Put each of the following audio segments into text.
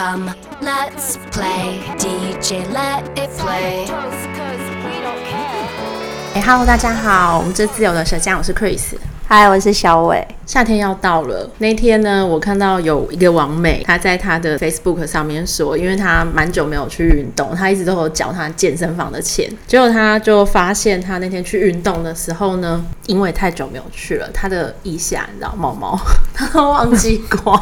Come, let's play. DJ, let it play. 哎哈喽，大家好，我们这次有的舌尖，我是 Chris。嗨，我是小伟。夏天要到了，那天呢，我看到有一个网美，她在她的 Facebook 上面说，因为她蛮久没有去运动，她一直都有缴她健身房的钱，结果她就发现，她那天去运动的时候呢，因为太久没有去了，她的腋下你知道毛毛，她都忘记刮，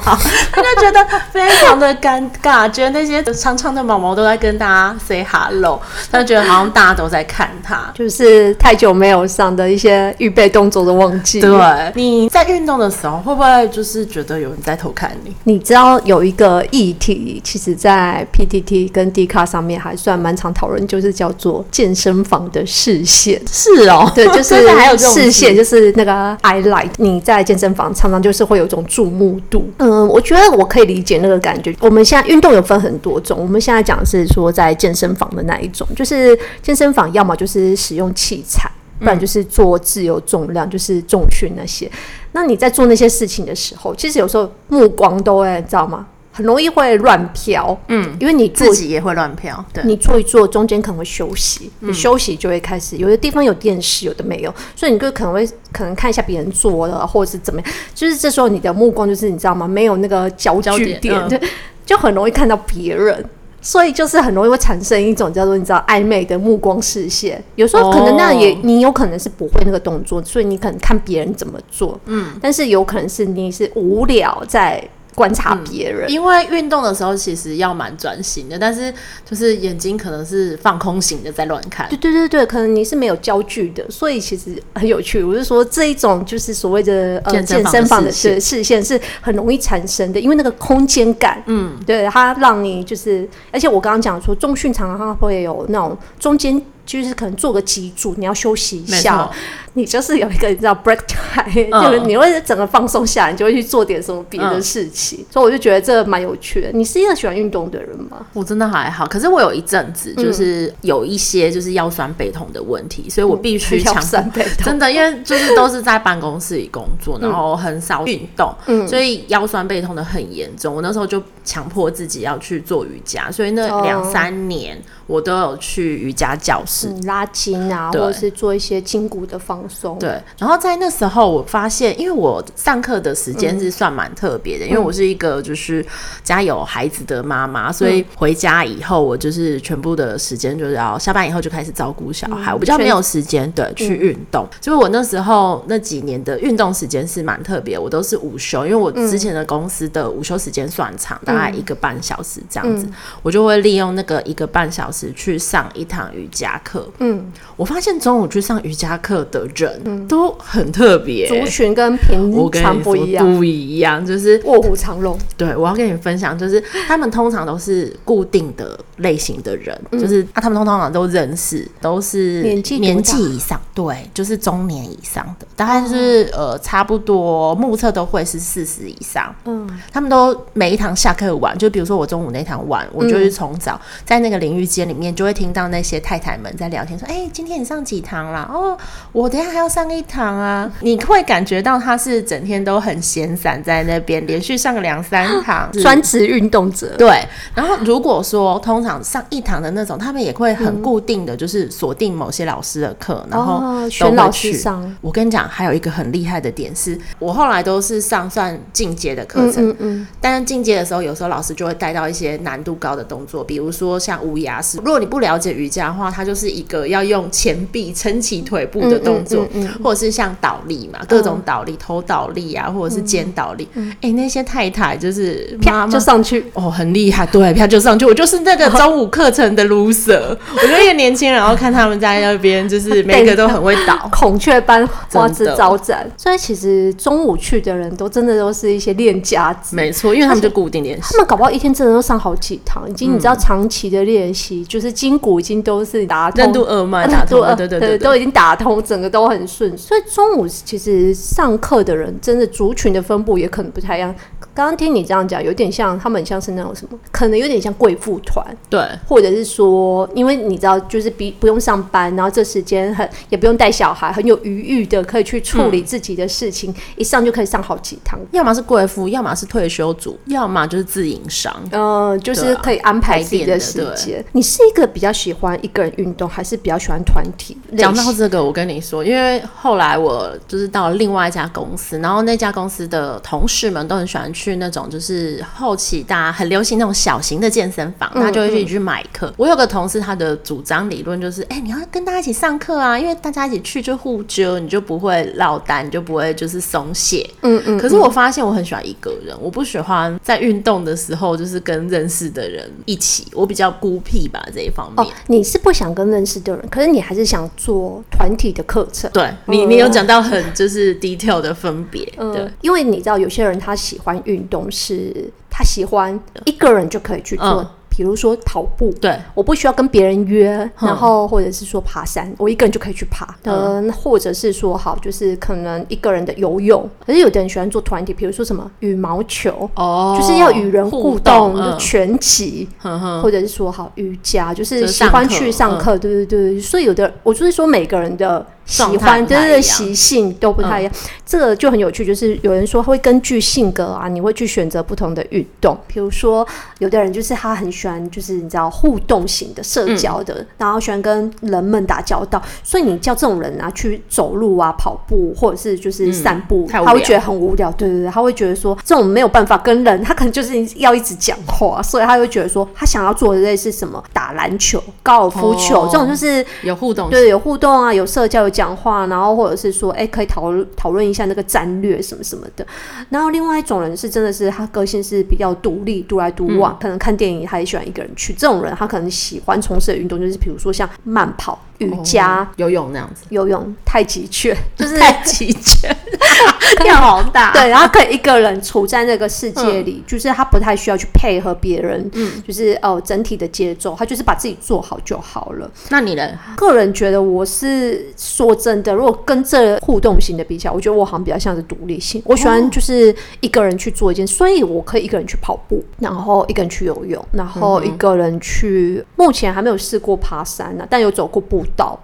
她就觉得非常的尴尬，觉得那些长长的毛毛都在跟大家 say hello，她就觉得好像大家都在看她，就是太久没有上的一些预备动作都忘记。对，你在运动的时候会不会就是觉得有人在偷看你？你知道有一个议题，其实，在 PTT 跟 D 卡上面还算蛮常讨论，就是叫做健身房的视线。是哦，对，就 是还有视线，就是那个 eye light。你在健身房常常就是会有一种注目度。嗯，我觉得我可以理解那个感觉。我们现在运动有分很多种，我们现在讲的是说在健身房的那一种，就是健身房要么就是使用器材。不然就是做自由重量，嗯、就是重训那些。那你在做那些事情的时候，其实有时候目光都会，你知道吗？很容易会乱飘。嗯，因为你自己也会乱飘。对，你做一做，中间可能会休息，你休息就会开始，有的地方有电视，有的没有，所以你就可能会可能看一下别人做的，或者是怎么样。就是这时候你的目光就是你知道吗？没有那个焦距点，对、嗯，就很容易看到别人。所以就是很容易会产生一种叫做你知道暧昧的目光视线，有时候可能那样也、oh. 你有可能是不会那个动作，所以你可能看别人怎么做，嗯，但是有可能是你是无聊在。观察别人、嗯，因为运动的时候其实要蛮专心的，但是就是眼睛可能是放空型的在乱看。对对对对，可能你是没有焦距的，所以其实很有趣。我是说这一种就是所谓的呃健身房的视视线是很容易产生的，因为那个空间感，嗯，对，它让你就是，而且我刚刚讲说中训常常会有那种中间。就是可能做个脊柱，你要休息一下，你就是有一个你知道 break time，、嗯、就是你会整个放松下来，你就会去做点什么别的事情、嗯。所以我就觉得这蛮有趣的。你是一个喜欢运动的人吗？我真的还好，可是我有一阵子就是有一些就是腰酸背痛的问题，嗯、所以我必须强酸背痛真的，因为就是都是在办公室里工作，然后很少运动、嗯，所以腰酸背痛的很严重。我那时候就强迫自己要去做瑜伽，所以那两三年我都有去瑜伽教室。嗯、拉筋啊，或者是做一些筋骨的放松。对，然后在那时候，我发现，因为我上课的时间是算蛮特别的、嗯，因为我是一个就是家有孩子的妈妈、嗯，所以回家以后，我就是全部的时间就是要下班以后就开始照顾小孩、嗯，我比较没有时间对去运动。所以我那时候那几年的运动时间是蛮特别，我都是午休，因为我之前的公司的午休时间算长、嗯，大概一个半小时这样子、嗯，我就会利用那个一个半小时去上一堂瑜伽课。嗯，我发现中午去上瑜伽课的人都很特别，族群跟平常不一样，不一样，就是卧虎藏龙。对，我要跟你分享，就是他们通常都是固定的类型的人，嗯、就是啊，他们通常都认识，都是年纪年纪以上，对，就是中年以上的，大概是、哦、呃差不多目测都会是四十以上。嗯，他们都每一堂下课晚，就比如说我中午那堂晚，我就是从早在那个淋浴间里面就会听到那些太太们在聊天，说：“哎、欸，今天你上几堂啦？哦，我等一下还要上一堂啊。”你会感觉到他是整天都很闲散在那边，连续上个两三堂，专职运动者。对。然后如果说通常上一堂的那种，他们也会很固定的就是锁定某些老师的课、嗯，然后选老师上。我跟你讲，还有一个很厉害的点是，我后来都是上算进阶的课程，嗯嗯，嗯。但是进阶的时候，有时候老师就会带到一些难度高的动作，比如说像无压式。如果你不了解瑜伽的话，它就是一个要用前臂撑起腿部的动作，嗯或者是像倒立嘛，各种倒立、头倒立啊，或者是肩倒立。哎、那些太太就是啪就上去。哦，很厉害，对，啪就上去。我就是那个中午课程的 loser，我觉得一个年轻人，然后看他们在那边，就是每个都很会倒，孔雀般花枝招展。所以其实中午去的人都真的都是一些练家子，没错，因为他们就固定练习，他们搞不好一天真的都上好几堂，已经你知道长期的练习、嗯，就是筋骨已经都是打通。任督二脉打通，对对对，对，都已经打通，整个都很顺。所以中午其实上课的人，真的族群的分布也可能不太一样。刚刚听你这样讲，有点像他们像是那种什么，可能有点像贵妇团，对，或者是说，因为你知道，就是比不用上班，然后这时间很也不用带小孩，很有余裕的可以去处理自己的事情，嗯、一上就可以上好几堂。要么是贵妇，要么是退休族，要么就是自营商，嗯、呃，就是可以安排自己的时间。你是一个比较喜欢一个人运动，还是比较喜欢团体？讲到这个，我跟你说，因为后来我就是到了另外一家公司，然后那家公司的同事们都很喜欢去那种就是后期大家很流行那种小型的健身房，他就会去去买课。我有个同事，他的主张理论就是，哎、欸，你要跟大家一起上课啊，因为大家一起去就互揪，你就不会落单，你就不会就是松懈。嗯嗯。可是我发现我很喜欢一个人，我不喜欢在运动的时候就是跟认识的人一起，我比较孤僻吧这一方面。哦，你是不想跟认识的人，可是你还是想做团体的课程。对你，你有讲到很就是 detail 的分别。嗯、对，因为你知道有些人他喜欢运动，是他喜欢一个人就可以去做。嗯比如说跑步，对，我不需要跟别人约，然后或者是说爬山，我一个人就可以去爬。嗯，或者是说好，就是可能一个人的游泳，可是有的人喜欢做团体，比如说什么羽毛球，哦，就是要与人互动，就拳击，或者是说好瑜伽，就是喜欢去上课，对对对。所以有的，我就是说每个人的。喜欢就是习性都不太一样，嗯、这个就很有趣。就是有人说会根据性格啊，你会去选择不同的运动。比如说，有的人就是他很喜欢，就是你知道互动型的社交的，嗯、然后喜欢跟人们打交道。所以你叫这种人啊去走路啊、跑步，或者是就是散步，嗯、他会觉得很无聊。对对对，他会觉得说这种没有办法跟人，他可能就是要一直讲话，所以他会觉得说他想要做的类似什么打篮球、高尔夫球、哦、这种，就是有互动，对，有互动啊，有社交。有讲话，然后或者是说，哎，可以讨论讨论一下那个战略什么什么的。然后另外一种人是真的是他个性是比较独立、独来独往，嗯、可能看电影他也喜欢一个人去。这种人他可能喜欢从事的运动就是，比如说像慢跑、瑜伽、哦、游泳那样子。游泳、太极拳，就是 太极拳，量好大。对，然后可以一个人处在那个世界里，嗯、就是他不太需要去配合别人，嗯，就是哦整体的节奏，他就是把自己做好就好了。那你呢？个人觉得我是说真的。如果跟这互动型的比较，我觉得我好像比较像是独立性。我喜欢就是一个人去做一件，所以我可以一个人去跑步，然后一个人去游泳，然后一个人去。目前还没有试过爬山呢、啊，但有走过步道。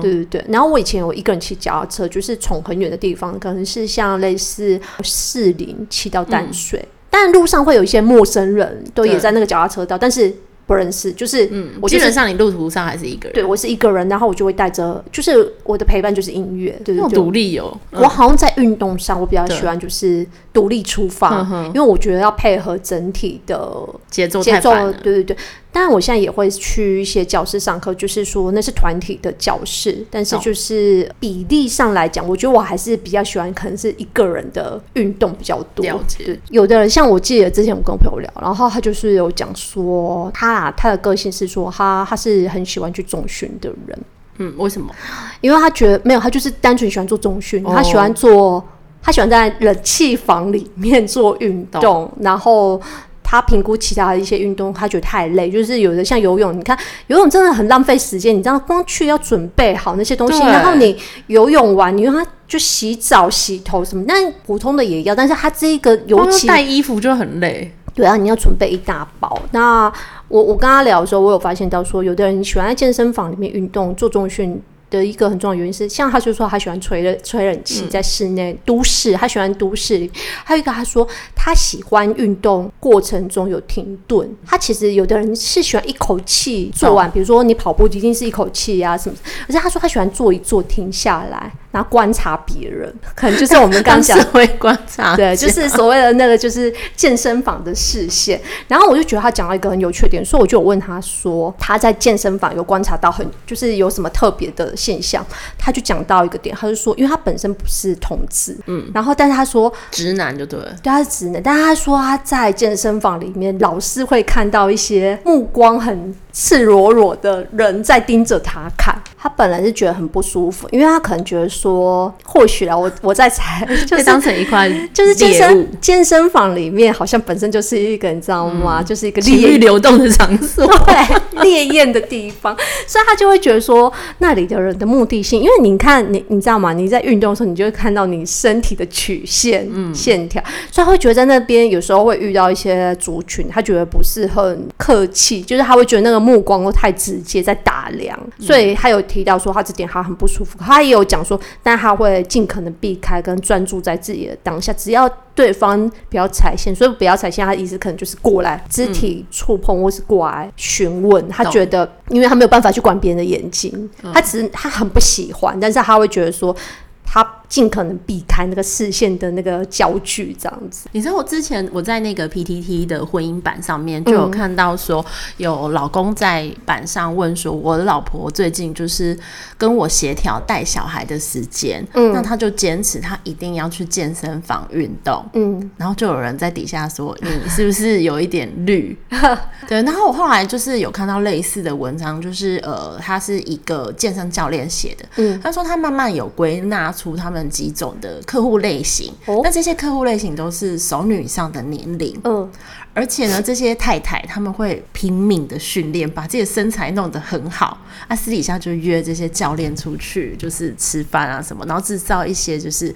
对对对。然后我以前有一个人骑脚踏车，就是从很远的地方，可能是像类似士林骑到淡水，嗯、但路上会有一些陌生人，都也在那个脚踏车道，但是。不认识，就是嗯，我基本上你路途上还是一个人。对，我是一个人，然后我就会带着，就是我的陪伴就是音乐，对对对，独立哦。我好像在运动上，我比较喜欢就是独立出发，因为我觉得要配合整体的节奏，节奏，对对对。当然，我现在也会去一些教室上课，就是说那是团体的教室，但是就是比例上来讲，我觉得我还是比较喜欢，可能是一个人的运动比较多。了解。有的人像我记得之前我跟我朋友聊，然后他就是有讲说，他啊，他的个性是说他他是很喜欢去中训的人。嗯，为什么？因为他觉得没有，他就是单纯喜欢做中训，他喜欢做，他喜欢在冷气房里面做运动，然后。他评估其他的一些运动，他觉得太累，就是有的像游泳，你看游泳真的很浪费时间，你知道光去要准备好那些东西，然后你游泳完，你用它就洗澡、洗头什么，但普通的也要，但是他这个尤其带衣服就很累，对啊，你要准备一大包。那我我跟他聊的时候，我有发现到说，有的人喜欢在健身房里面运动做重训。的一个很重要的原因是，像他就说他喜欢吹冷吹冷气，在室内、嗯、都市，他喜欢都市里。还有一个他说他喜欢运动过程中有停顿。他其实有的人是喜欢一口气做完，哦、比如说你跑步一定是一口气啊什么。而且他说他喜欢坐一坐停下来，然后观察别人，可能就是我们刚讲 会观察，对，就是所谓的那个就是健身房的视线。然后我就觉得他讲到一个很有缺点，所以我就有问他说他在健身房有观察到很就是有什么特别的现象，他就讲到一个点，他就说，因为他本身不是同志，嗯，然后但是他说直男就对了，对，他是直男，但是他说他在健身房里面老是会看到一些目光很赤裸裸的人在盯着他看。他本来是觉得很不舒服，因为他可能觉得说，或许啊，我我在猜，就是当成一块，就是健身健身房里面好像本身就是一个，你知道吗？嗯、就是一个情欲流动的场所，对，烈焰的地方，所以他就会觉得说，那里的人的目的性，因为你看，你你知道吗？你在运动的时候，你就会看到你身体的曲线、嗯、线条，所以他会觉得在那边有时候会遇到一些族群，他觉得不是很客气，就是他会觉得那个目光都太直接，在打量，所以他有。提到说他这点他很不舒服，他也有讲说，但他会尽可能避开跟专注在自己的当下，只要对方不要踩线，所以不要踩线，他的意思可能就是过来肢体触碰或是过来询问，嗯、他觉得因为他没有办法去管别人的眼睛，嗯、他只是他很不喜欢，但是他会觉得说。他尽可能避开那个视线的那个焦距，这样子。你知道我之前我在那个 PTT 的婚姻版上面就有看到说，有老公在版上问说，我的老婆最近就是跟我协调带小孩的时间，嗯，那他就坚持他一定要去健身房运动，嗯，然后就有人在底下说，你是不是有一点绿？对，然后我后来就是有看到类似的文章，就是呃，他是一个健身教练写的，嗯，他说他慢慢有归纳。出他们几种的客户类型，哦、那这些客户类型都是熟女以上的年龄，嗯，而且呢，这些太太他们会拼命的训练，把自己的身材弄得很好，啊，私底下就约这些教练出去，就是吃饭啊什么，然后制造一些就是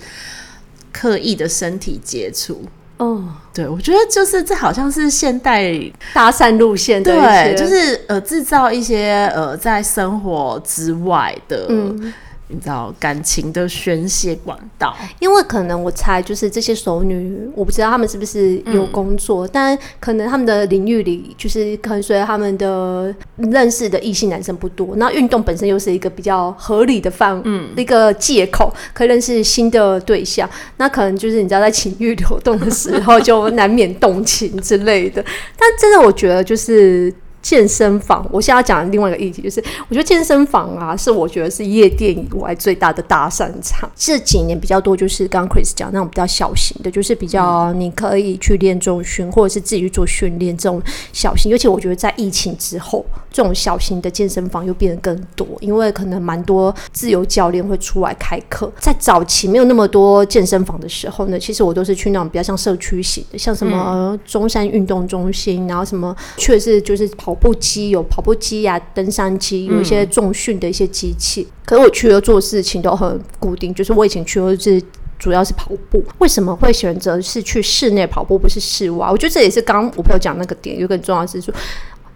刻意的身体接触，哦，对，我觉得就是这好像是现代搭讪路线，对，就是呃，制造一些呃，在生活之外的。嗯你知道感情的宣泄管道，因为可能我猜就是这些熟女，我不知道他们是不是有工作，嗯、但可能他们的领域里就是可能随着他们的认识的异性男生不多，那运动本身又是一个比较合理的范，嗯，一个借口可以认识新的对象，那可能就是你知道在情欲流动的时候就难免动情之类的，但真的我觉得就是。健身房，我现在要讲的另外一个议题就是，我觉得健身房啊，是我觉得是夜店以外最大的搭讪场。这几年比较多，就是刚刚 Chris 讲那种比较小型的，就是比较你可以去练重训，或者是自己去做训练这种小型。尤其我觉得在疫情之后，这种小型的健身房又变得更多，因为可能蛮多自由教练会出来开课。在早期没有那么多健身房的时候呢，其实我都是去那种比较像社区型的，像什么中山运动中心，然后什么确实就是跑。步机有跑步机呀、登山机有一些重训的一些机器。可是我去了做事情都很固定，就是我以前去都是主要是跑步。为什么会选择是去室内跑步，不是室外？我觉得这也是刚刚我朋友讲那个点，有个很重要是说，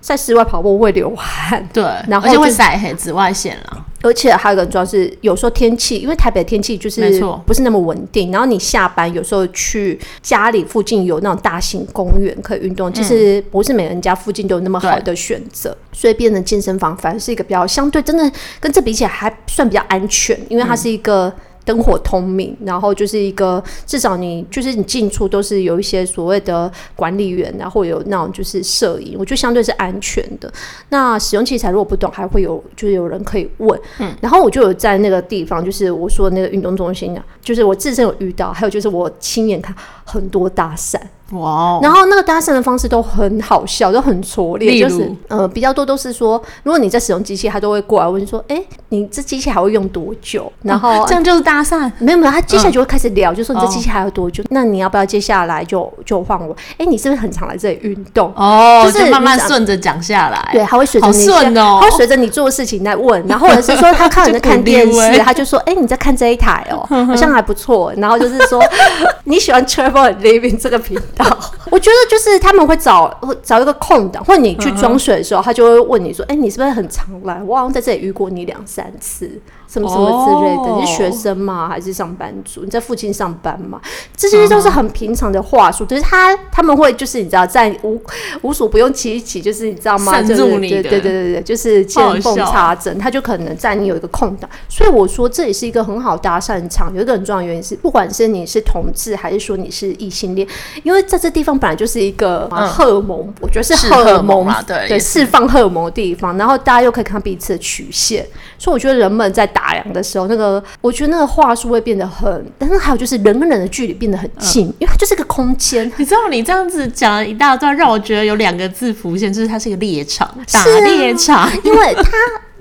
在室外跑步会流汗，对，然后就会晒黑紫外线了。而且还有一个主要是，有时候天气，因为台北的天气就是不是那么稳定。然后你下班有时候去家里附近有那种大型公园可以运动，其实不是每人家附近都有那么好的选择，所以变成健身房反而是一个比较相对真的跟这比起来还算比较安全，因为它是一个。灯火通明，然后就是一个至少你就是你进出都是有一些所谓的管理员，然后有那种就是摄影，我觉得相对是安全的。那使用器材如果不懂，还会有就是有人可以问。嗯，然后我就有在那个地方，就是我说的那个运动中心啊，就是我自身有遇到，还有就是我亲眼看很多搭讪。哇！Wow. 然后那个搭讪的方式都很好笑，都很拙劣，就是呃比较多都是说，如果你在使用机器，他都会过来问说，哎，你这机器还会用多久？然后、哦、这样就是搭讪？没有没有，他接下来就会开始聊，嗯、就说你这机器还要多久？哦、那你要不要接下来就就换我？哎，你是不是很常来这里运动？哦，就是就慢慢顺着讲下来，对，他会随着你顺哦，他会随着你做事情来问，然后或者是说他看你在看电视，他就说，哎，你在看这一台哦，好像还不错。然后就是说 你喜欢 Travel and Living 这个频道，到。我觉得。就是他们会找找一个空档，或者你去装水的时候，他就会问你说：“哎、欸，你是不是很常来？我好像在这里遇过你两三次。”什么什么之类的，你是学生吗？还是上班族？你在附近上班吗？这些都是很平常的话术，就是他他们会就是你知道，在无无所不用其极，就是你知道吗？渗入你的，对对对对对，就是见缝插针，他就可能在你有一个空档。所以我说这也是一个很好搭讪场。有一个很重要的原因是，不管是你是同志还是说你是异性恋，因为在这地方本来就是一个荷尔蒙，我觉得是荷尔蒙，对，对，释放荷尔蒙的地方。然后大家又可以看彼此的曲线，所以我觉得人们在打量的时候，那个我觉得那个话术会变得很，但是还有就是人跟人的距离变得很近，因为它就是一个空间。你知道，你这样子讲了一大段，让我觉得有两个字浮现，就是它是一个猎场，打猎场，因为它。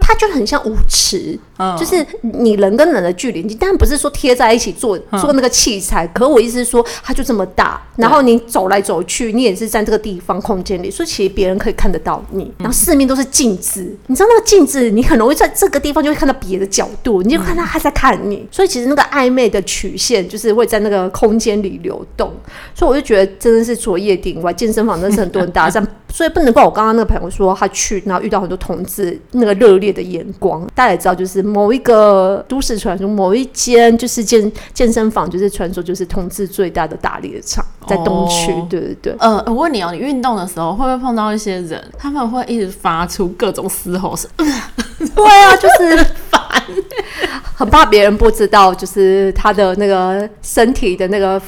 它就很像舞池，嗯、就是你人跟人的距离，你当然不是说贴在一起做做那个器材，嗯、可我意思是说，它就这么大，然后你走来走去，你也是在这个地方空间里，所以其实别人可以看得到你，然后四面都是镜子，嗯、你知道那个镜子，你很容易在这个地方就会看到别的角度，你就看到他在看你，所以其实那个暧昧的曲线就是会在那个空间里流动，所以我就觉得真的是除了夜店以外，健身房真是很多人搭讪，所以不能怪我刚刚那个朋友说他去，然后遇到很多同志那个热烈的。眼光，大家也知道，就是某一个都市传说，某一间就是健健身房，就是传说就是同志最大的打猎场，在东区。哦、对对对。呃，我问你哦，你运动的时候会不会碰到一些人，他们会一直发出各种嘶吼声？对啊，就是烦，很怕别人不知道，就是他的那个身体的那个。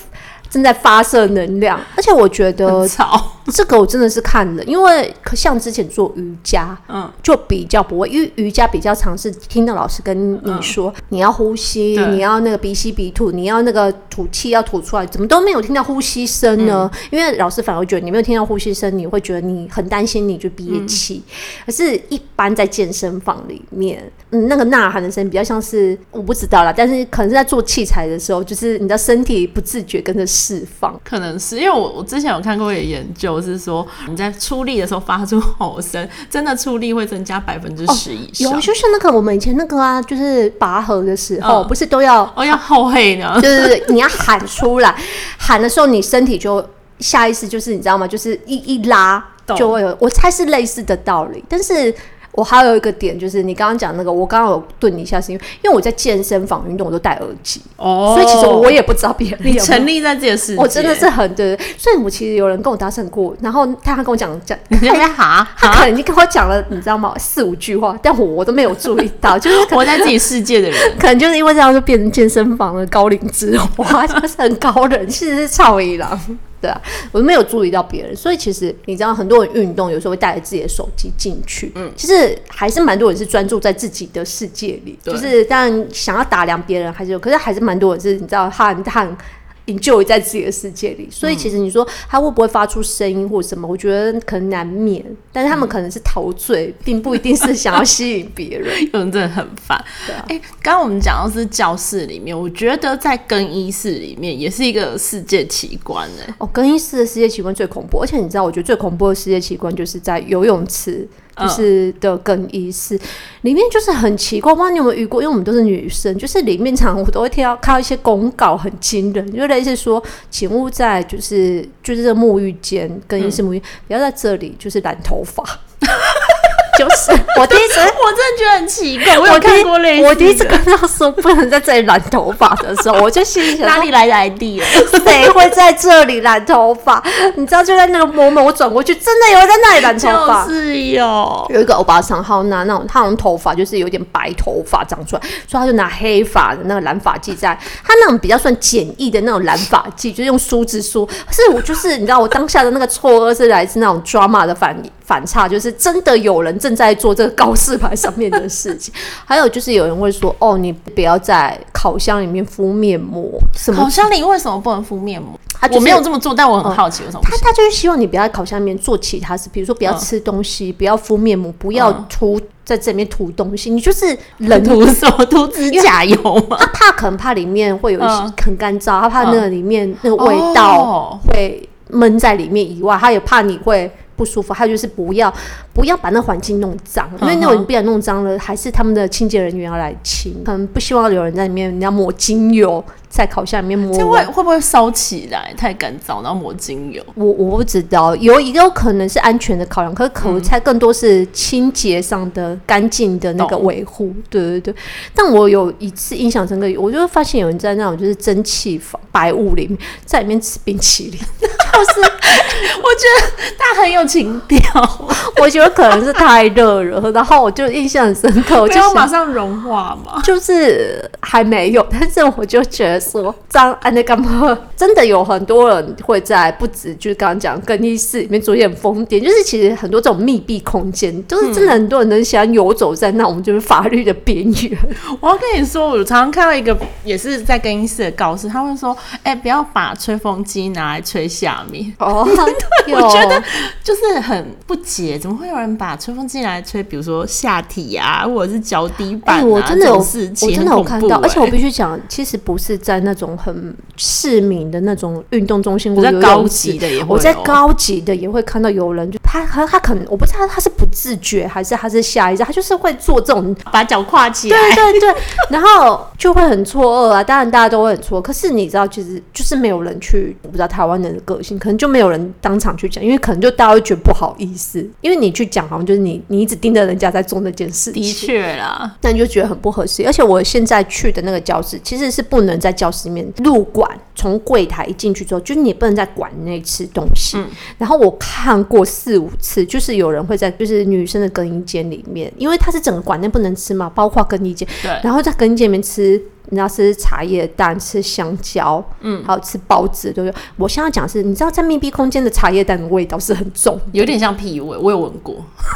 正在发射能量，而且我觉得 这个我真的是看了，因为像之前做瑜伽，嗯，就比较不会，因为瑜伽比较常是听到老师跟你说，你要呼吸，你要那个鼻吸鼻吐，你要那个吐气要吐出来，怎么都没有听到呼吸声呢？因为老师反而觉得你没有听到呼吸声，你会觉得你很担心，你就憋气。可是，一般在健身房里面，嗯，那个呐喊的声音比较像是我不知道啦，但是可能是在做器材的时候，就是你的身体不自觉跟着。释放可能是因为我我之前有看过一个研究，是说你在出力的时候发出吼声，真的出力会增加百分之十以上。有，就是那个我们以前那个啊，就是拔河的时候，不是都要哦要吼嘿呢？就是你要喊出来，喊的时候你身体就下意识就是你知道吗？就是一一拉就会有，我猜是类似的道理，但是。我还有一个点，就是你刚刚讲那个，我刚刚有顿一下，是因为因为我在健身房运动，我都戴耳机，哦，所以其实我也不知道别人有没有沉溺在这个世界，我真的是很对。所以我其实有人跟我搭讪过，然后他还跟我讲讲，他哈，他可能已经跟我讲了，你知道吗？四五句话，但我我都没有注意到，就是活在自己世界的人，可能就是因为这样就变成健身房的高龄之花，就是很高冷，其实是臭伊朗。对啊，我都没有注意到别人，所以其实你知道，很多人运动有时候会带着自己的手机进去，嗯，其实还是蛮多人是专注在自己的世界里，就是当然想要打量别人还是有，可是还是蛮多人是，你知道，他很他很。你就在自己的世界里，所以其实你说他会不会发出声音或什么？我觉得可能难免，但是他们可能是陶醉，并不一定是想要吸引别人。有人真的很烦。对啊，哎、欸，刚刚我们讲到是教室里面，我觉得在更衣室里面也是一个世界奇观哎、欸。哦，更衣室的世界奇观最恐怖，而且你知道，我觉得最恐怖的世界奇观就是在游泳池。就是的更衣室里面就是很奇怪，不知道你有没有遇过？因为我们都是女生，就是里面常常我都会听到看到一些公告很惊人，就类似说，请勿在就是就是这沐浴间更衣室沐浴，不要在这里就是染头发。就是我第一次，我真的觉得很奇怪。我有看过类似，我第一次看到说不能在这里染头发的时候，我就心里想：哪里来的 idea？谁会在这里染头发？你知道，就在那个 moment，我转过去，真的有人在那里染头发。是有，有一个欧巴桑，好拿那种他用头发就是有点白头发长出来，所以他就拿黑发的那个染发剂，在他那种比较算简易的那种染发剂，就是用梳子梳。可是我就是你知道，我当下的那个错愕是来自那种 drama 的反应。反差就是真的有人正在做这个告示牌上面的事情，还有就是有人会说：“哦，你不要在烤箱里面敷面膜。”什么？烤箱里为什么不能敷面膜？他、就是、我没有这么做，但我很好奇为什么。他他就是希望你不要在烤箱里面做其他事，比如说不要吃东西，嗯、不要敷面膜，不要涂在这里面涂东西。你就是冷 涂什么？涂指甲油吗？他怕可能怕里面会有一些很干燥，他怕那个里面那个味道会闷在里面以外，他也怕你会。不舒服，还有就是不要不要把那环境弄脏，因为那种不然弄脏了，还是他们的清洁人员要来清。可能不希望有人在里面，你要抹精油在烤箱里面抹，这会会不会烧起来？太干燥，然后抹精油？我我不知道，有一个可能是安全的考量，可是可能猜更多是清洁上的干净的那个维护。对对对，但我有一次印象深刻，我就发现有人在那种就是蒸汽房白雾里面，在里面吃冰淇淋。就是我 觉得他很有情调，我觉得可能是太热了，然后我就印象很深刻，我就马上融化嘛。就是还没有，但是我就觉得说，这样安那干嘛？真的有很多人会在不止，就是刚刚讲更衣室里面做一点疯癫，就是其实很多这种密闭空间，就是真的很多人能想游走在那种就是法律的边缘。我要跟你说，我常常看到一个也是在更衣室的告示，他会说：“哎、欸，不要把吹风机拿来吹下面。”哦，对，我觉得就是很不解，怎么会有人把吹风机拿来吹，比如说下体啊，或者是脚底板、啊欸？我真的有，我真的有看到，而且我必须讲，其实不是在那种很市民的那种运动中心，我在高级的也会，我在高级的也会看到有人，就他他他可能我不知道他是不自觉还是他是下意识，他就是会做这种把脚跨起来，对对对，然后就会很错愕啊。当然大家都会很错，可是你知道，其实就是没有人去，我不知道台湾人的个性，可能就没有人当场去讲，因为可能就大家会觉得不好意思，因为你去讲好像就是你你一直盯着人家在做那件事情，的确啦，那你就觉得很不合适。而且我现在去的那个教室其实是不能在教室里面入馆，从柜台一进去之后，就是你不能在馆内吃东西。嗯、然后我看过四五次，就是有人会在就是女生的更衣间里面，因为它是整个馆内不能吃嘛，包括更衣间，对，然后在更衣间里面吃。你知道吃茶叶蛋，吃香蕉，嗯，还有吃包子，对不对？我现在讲是，你知道在密闭空间的茶叶蛋的味道是很重，有点像屁味，我有闻过。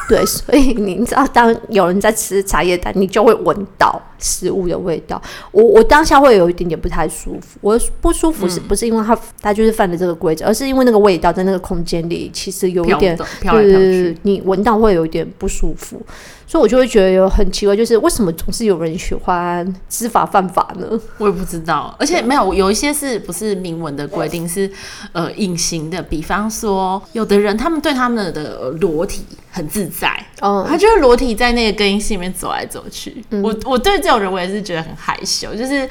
对，所以你知道，当有人在吃茶叶蛋，你就会闻到食物的味道。我我当下会有一点点不太舒服。我不舒服是不是因为他他就是犯了这个规则，而是因为那个味道在那个空间里其实有一点，就是你闻到会有一点不舒服。所以，我就会觉得有很奇怪，就是为什么总是有人喜欢知法犯法呢？我也不知道，而且没有有一些是不是明文的规定是呃隐形的，比方说有的人他们对他们的裸体很自在，哦，他觉得裸体在那个更衣室里面走来走去。嗯、我我对这种人我也是觉得很害羞，就是。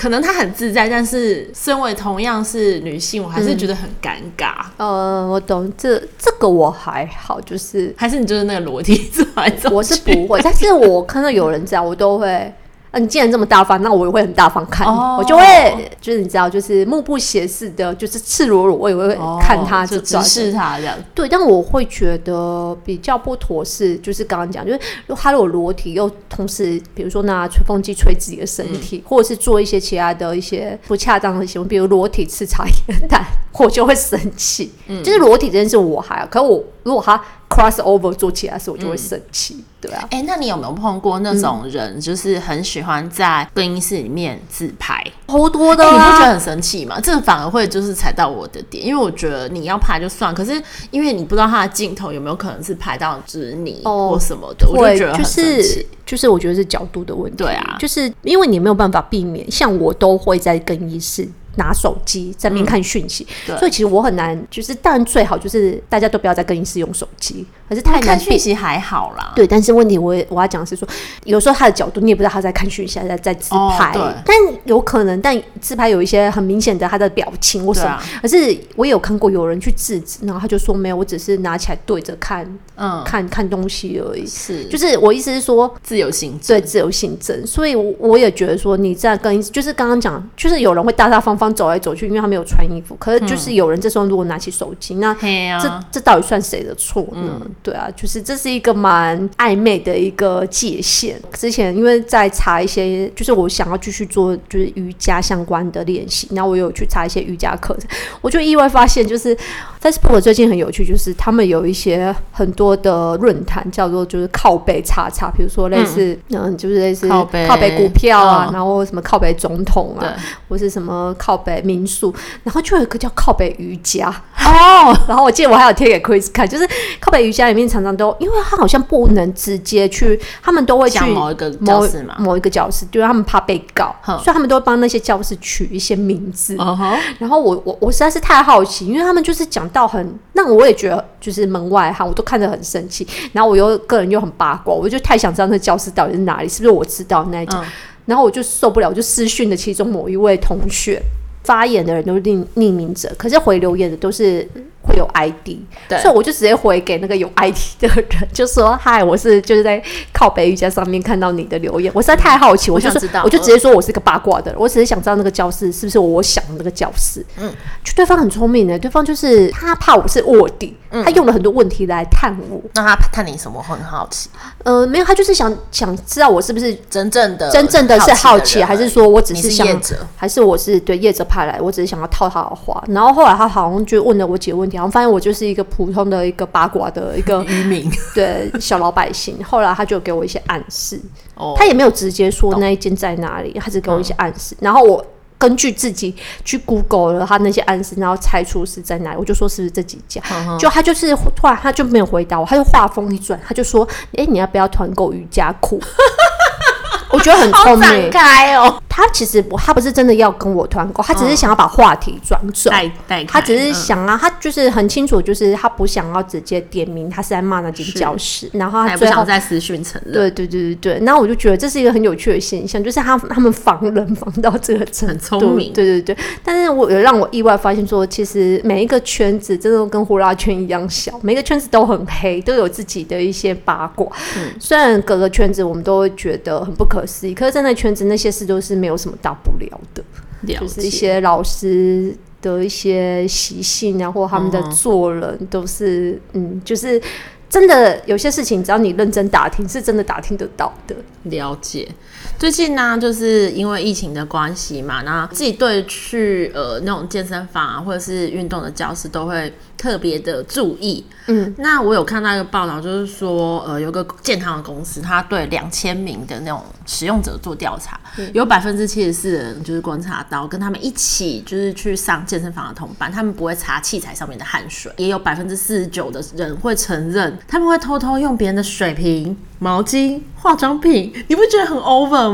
可能他很自在，但是身为同样是女性，我还是觉得很尴尬。嗯、呃，我懂，这这个我还好，就是还是你就是那个裸体走来走去。我是不会，但是我看到有人这样，我都会。啊，你既然这么大方，那我也会很大方看你，oh. 我就会就是你知道，就是目不斜视的，就是赤裸裸，我也会看他，oh, 就直视他这样。对，但我会觉得比较不妥是，就是刚刚讲，就是他如果裸体又同时，比如说拿吹风机吹自己的身体，嗯、或者是做一些其他的一些不恰当的行为，比如裸体吃茶叶蛋，我就会生气。嗯，就是裸体这件事我还好，可是我如果他。Cross over 做起来的时候，我就会生气，嗯、对啊。哎、欸，那你有没有碰过那种人，就是很喜欢在更衣室里面自拍？好多的、啊欸，你不觉得很生气吗？这个反而会就是踩到我的点，因为我觉得你要拍就算，可是因为你不知道他的镜头有没有可能是拍到就是你或什么的，哦、我就觉得很生气。就是就是我觉得是角度的问题，对啊，就是因为你没有办法避免，像我都会在更衣室。拿手机在那边看讯息，嗯，所以其实我很难，就是当然最好就是大家都不要在更衣室用手机，可是太难看讯息还好啦。对，但是问题我我要讲的是说，有时候他的角度你也不知道他在看讯息还是在在自拍，哦，但有可能，但自拍有一些很明显的他的表情或什么，可是我也有看过有人去制止，然后他就说没有，我只是拿起来对着看，嗯，看看东西而已。是，就是我意思是说自由行对自由行政，所以我我也觉得说你在更衣室，就是刚刚讲，就是有人会大大方方。走来走去，因为他没有穿衣服。可是就是有人这时候如果拿起手机，嗯、那这、啊、这到底算谁的错呢？嗯、对啊，就是这是一个蛮暧昧的一个界限。之前因为在查一些，就是我想要继续做就是瑜伽相关的练习，然后我有去查一些瑜伽课程，我就意外发现，就是 Facebook 最近很有趣，就是他们有一些很多的论坛叫做就是靠背叉叉，比如说类似嗯，嗯，就是类似靠背靠北股票啊，嗯、然后什么靠北总统啊，或是什么靠。靠北民宿，然后就有一个叫靠北瑜伽。哦，然后我记得我还有贴给 Chris 看，就是靠北瑜伽里面常常都，因为他好像不能直接去，他们都会去某一个教室嘛，某一个教室，就是他们怕被告，所以他们都会帮那些教室取一些名字。然后我我我实在是太好奇，因为他们就是讲到很，那我也觉得就是门外汉，我都看着很很生气。然后我又个人又很八卦，我就太想知道那教室到底是哪里，是不是我知道那一种。然后我就受不了，我就私讯的其中某一位同学。发言的人都是匿匿名者，可是回留言的都是会有 ID，对，所以我就直接回给那个有 ID 的人，就说：“嗨，我是就是在靠北瑜伽上面看到你的留言，我实在太好奇，我就说，我就直接说我是个八卦的人，我只是想知道那个教室是不是我想的那个教室。”嗯，就对方很聪明的，对方就是他怕我是卧底，他用了很多问题来探我。那他探你什么？很好奇。呃，没有，他就是想想知道我是不是真正的真正的是好奇，还是说我只是想还是我是对业者派来，我只是想要套他的话。然后后来他好像就问了我几个问题，然后发现我就是一个普通的一个八卦的一个 渔民，对小老百姓。后来他就给我一些暗示，他也没有直接说那一间在哪里，他只给我一些暗示。然后我根据自己去 Google 了他那些暗示，然后猜出是在哪里，我就说是不是这几家？就他就是突然他就没有回答我，他就话锋一转，他就说：“哎，你要不要团购瑜伽裤？” 我觉得很聪明，开哦。他其实不，他不是真的要跟我团购，他只是想要把话题转转。带带，他只是想啊，他就是很清楚，就是他不想要直接点名，他是在骂那间教室，然后他最后在私讯承认。对对对对对，那我就觉得这是一个很有趣的现象，就是他他们防人防到这个程度，很聪明。对对对，但是我有让我意外发现说，其实每一个圈子真的跟呼啦圈一样小，每个圈子都很黑，都有自己的一些八卦。嗯，虽然各个圈子我们都会觉得很不可思议，可是在那圈子那些事都是没有什么大不了的，就是一些老师的一些习性啊，或他们的做人都是，嗯，就是真的有些事情，只要你认真打听，是真的打听得到的。了解。最近呢，就是因为疫情的关系嘛，那自己对去呃那种健身房啊，或者是运动的教室都会特别的注意。嗯，那我有看到一个报道，就是说呃有个健康的公司，他对两千名的那种使用者做调查，嗯、有百分之七十四的人就是观察到，跟他们一起就是去上健身房的同伴，他们不会擦器材上面的汗水，也有百分之四十九的人会承认他们会偷偷用别人的水瓶、毛巾、化妆品，你不觉得很 over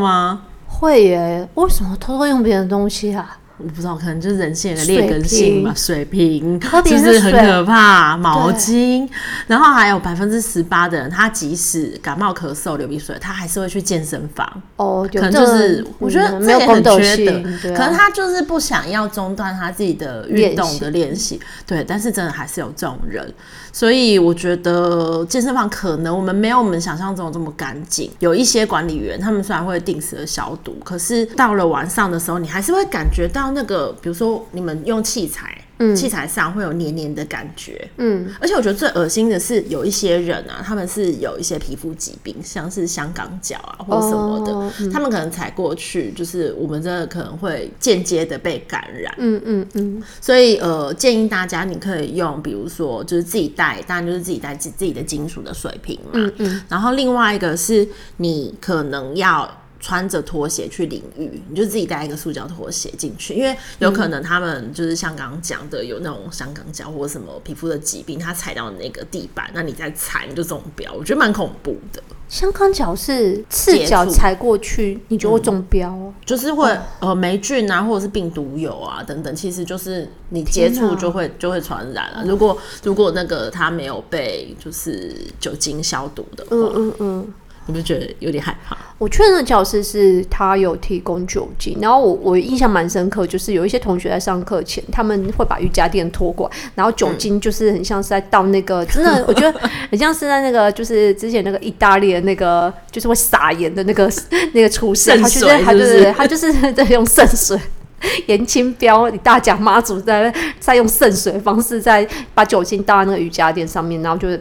会耶，为什么偷偷用别人东西啊？我不知道，可能就是人性的劣根性嘛。水瓶，就是很可怕。毛巾，然后还有百分之十八的人，他即使感冒、咳嗽、流鼻水，他还是会去健身房。哦，可能就是我觉得这也很缺德。可能他就是不想要中断他自己的运动的练习。对，但是真的还是有这种人。所以我觉得健身房可能我们没有我们想象中这么干净。有一些管理员，他们虽然会定时的消毒，可是到了晚上的时候，你还是会感觉到那个，比如说你们用器材。嗯，器材上会有黏黏的感觉，嗯，而且我觉得最恶心的是有一些人啊，他们是有一些皮肤疾病，像是香港脚啊或什么的，哦嗯、他们可能踩过去，就是我们真的可能会间接的被感染，嗯嗯嗯，所以呃，建议大家你可以用，比如说就是自己带，当然就是自己带自自己的金属的水瓶嘛，嗯嗯，然后另外一个是你可能要。穿着拖鞋去淋浴，你就自己带一个塑胶拖鞋进去，因为有可能他们就是像刚刚讲的，有那种香港脚或什么皮肤的疾病，他踩到那个地板，那你再踩你就中标，我觉得蛮恐怖的。香港脚是赤脚踩过去，你就会中标，嗯，就是会呃霉菌啊，或者是病毒有啊等等，其实就是你接触就会就会传染了。如果如果那个它没有被就是酒精消毒的话，嗯嗯嗯。你不觉得有点害怕？我确认的教室是他有提供酒精，然后我我印象蛮深刻，就是有一些同学在上课前，他们会把瑜伽垫拖过来，然后酒精就是很像是在倒那个，嗯、真的我觉得很像是在那个就是之前那个意大利的那个就是会撒盐的那个 那个厨师，他就是他就是他就是在用圣水 严清标，你大甲妈祖在在用圣水的方式在把酒精倒在那个瑜伽垫上面，然后就是。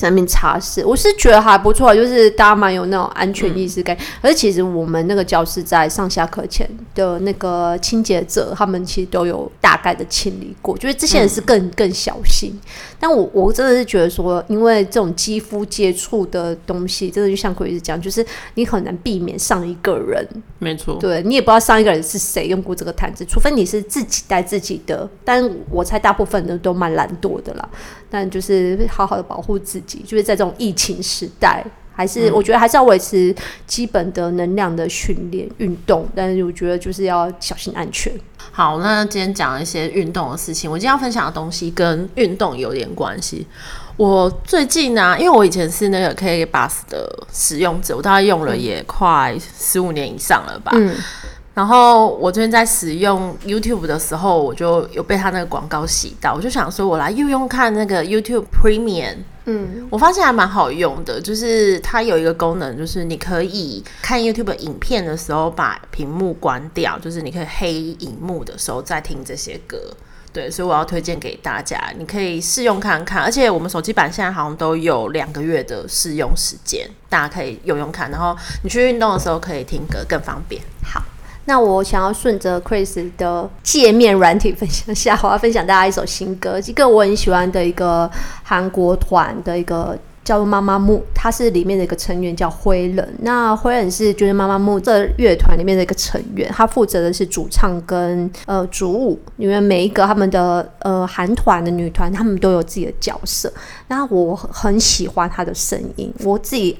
在那边擦拭，我是觉得还不错，就是大家蛮有那种安全意识感。嗯、而其实我们那个教室在上下课前的那个清洁者，他们其实都有大概的清理过，就是这些人是更、嗯、更小心。但我我真的是觉得说，因为这种肌肤接触的东西，真的就像鬼子讲，就是你很难避免上一个人。没错，对你也不知道上一个人是谁用过这个毯子，除非你是自己带自己的。但我猜大部分人都蛮懒惰的啦。但就是好好的保护自己，就是在这种疫情时代，还是我觉得还是要维持基本的能量的训练、运动。但是我觉得就是要小心安全。好，那今天讲一些运动的事情。我今天要分享的东西跟运动有点关系。我最近呢、啊，因为我以前是那个 K Bus 的使用者，我大概用了也快十五年以上了吧。嗯然后我最近在使用 YouTube 的时候，我就有被他那个广告洗到，我就想说，我来用用看那个 YouTube Premium。嗯，我发现还蛮好用的，就是它有一个功能，就是你可以看 YouTube 影片的时候把屏幕关掉，就是你可以黑萤幕的时候再听这些歌。对，所以我要推荐给大家，你可以试用看看。而且我们手机版现在好像都有两个月的试用时间，大家可以用用看。然后你去运动的时候可以听歌，更方便。好。那我想要顺着 Chris 的界面软体分享下，我要分享大家一首新歌，一个我很喜欢的一个韩国团的一个叫做妈妈木，他是里面的一个成员叫辉人。那辉人是就是妈妈木这乐团里面的一个成员，他负责的是主唱跟呃主舞，因为每一个他们的呃韩团的女团，他们都有自己的角色。那我很喜欢他的声音，我自己。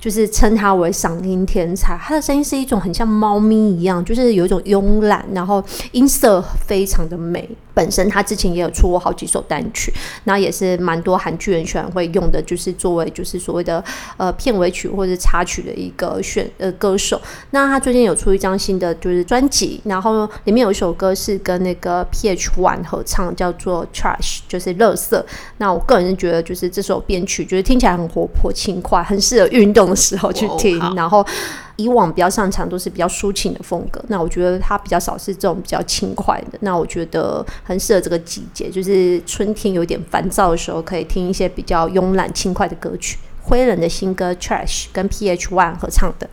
就是称他为嗓音天才，他的声音是一种很像猫咪一样，就是有一种慵懒，然后音色非常的美。本身他之前也有出过好几首单曲，那也是蛮多韩剧人喜欢会用的，就是作为就是所谓的呃片尾曲或者插曲的一个选呃歌手。那他最近有出一张新的就是专辑，然后里面有一首歌是跟那个 PH One 合唱，叫做 Trash，就是垃圾。那我个人是觉得就是这首编曲就是听起来很活泼轻快，很适合运动的时候去听，然后。以往比较擅长都是比较抒情的风格，那我觉得他比较少是这种比较轻快的。那我觉得很适合这个季节，就是春天有点烦躁的时候，可以听一些比较慵懒轻快的歌曲。灰人的新歌《Trash》跟 PH One 合唱的。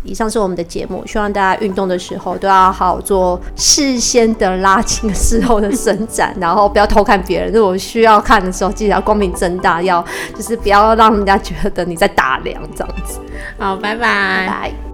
好，以上是我们的节目，希望大家运动的时候都要好好做事先的拉筋、事后的伸展，然后不要偷看别人。如果需要看的时候，记得要光明正大，要就是不要让人家觉得你在打量这样子。好，拜拜。拜拜。